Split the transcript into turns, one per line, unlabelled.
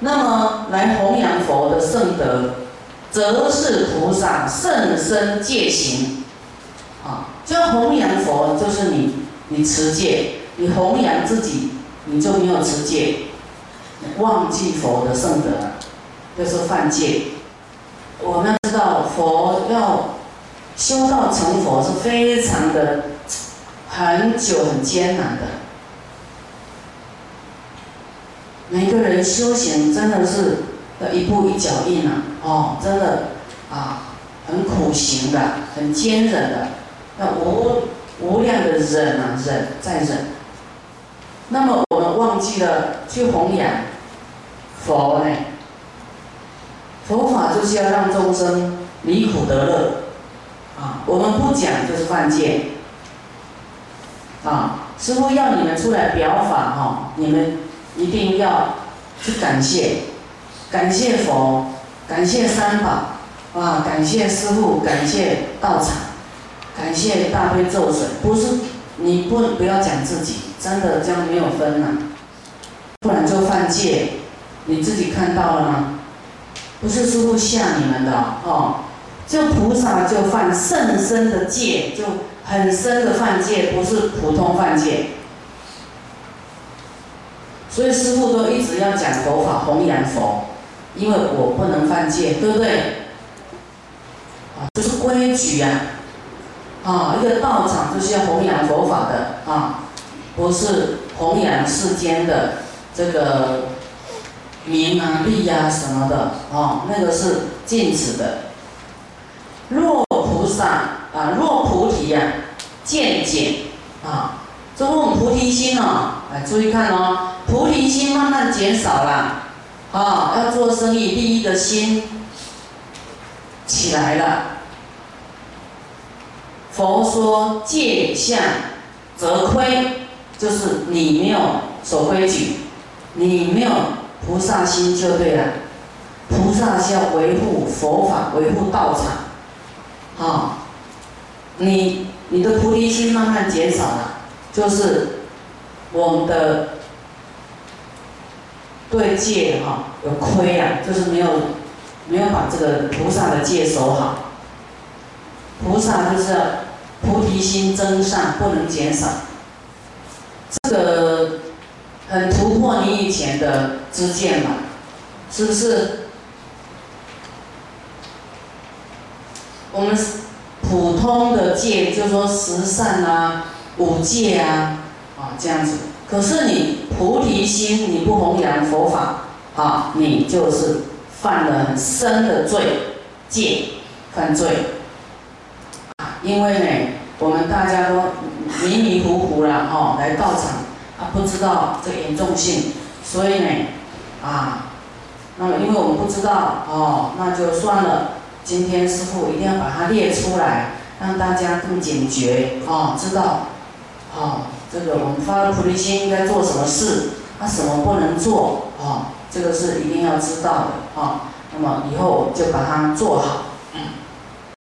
那么来弘扬佛的圣德，则是菩萨甚深戒行。啊，这弘扬佛，就是你你持戒，你弘扬自己，你就没有持戒，忘记佛的圣德，就是犯戒。我们知道佛要修道成佛是非常的很久很艰难的。每个人修行真的是要一步一脚印啊！哦，真的啊，很苦行的，很坚忍的，要无无量的忍啊，忍再忍。那么我们忘记了去弘扬佛呢？佛法就是要让众生离苦得乐啊！我们不讲就是犯戒啊！师傅要你们出来表法哈，你们。一定要去感谢，感谢佛，感谢三宝，啊，感谢师父，感谢道场，感谢大悲咒水。不是你不不要讲自己，真的这样没有分呐，不然就犯戒。你自己看到了吗？不是师父吓你们的哦，就菩萨就犯甚深的戒，就很深的犯戒，不是普通犯戒。所以师傅都一直要讲佛法弘扬佛，因为我不能犯戒，对不对？啊，这是规矩呀！啊，一个道场就是要弘扬佛法的啊，不是弘扬世间的这个名啊利呀什么的啊，那个是禁止的。若菩萨啊，若菩提呀，见解啊，这问菩提心哦，来注意看哦。菩提心慢慢减少了，啊，要做生意利益的心起来了。佛说戒相则亏，就是你没有守规矩，你没有菩萨心就对了。菩萨是要维护佛法，维护道场，啊，你你的菩提心慢慢减少了，就是我们的。对戒哈有亏啊，就是没有没有把这个菩萨的戒守好。菩萨就是菩提心增上，不能减少。这个很突破你以前的知见嘛，是不是？我们普通的戒，就说十善啊、五戒啊，啊这样子。可是你菩提心，你不弘扬佛法，啊，你就是犯了很深的罪，戒犯罪。因为呢，我们大家都迷迷糊糊了，哈，来到场，啊，不知道这严重性，所以呢，啊，那么因为我们不知道，哦，那就算了。今天师傅一定要把它列出来，让大家更警觉，哦，知道，哦。这个我们发了菩提心应该做什么事，那什么不能做啊？这个是一定要知道的啊。那么以后就把它做好。嗯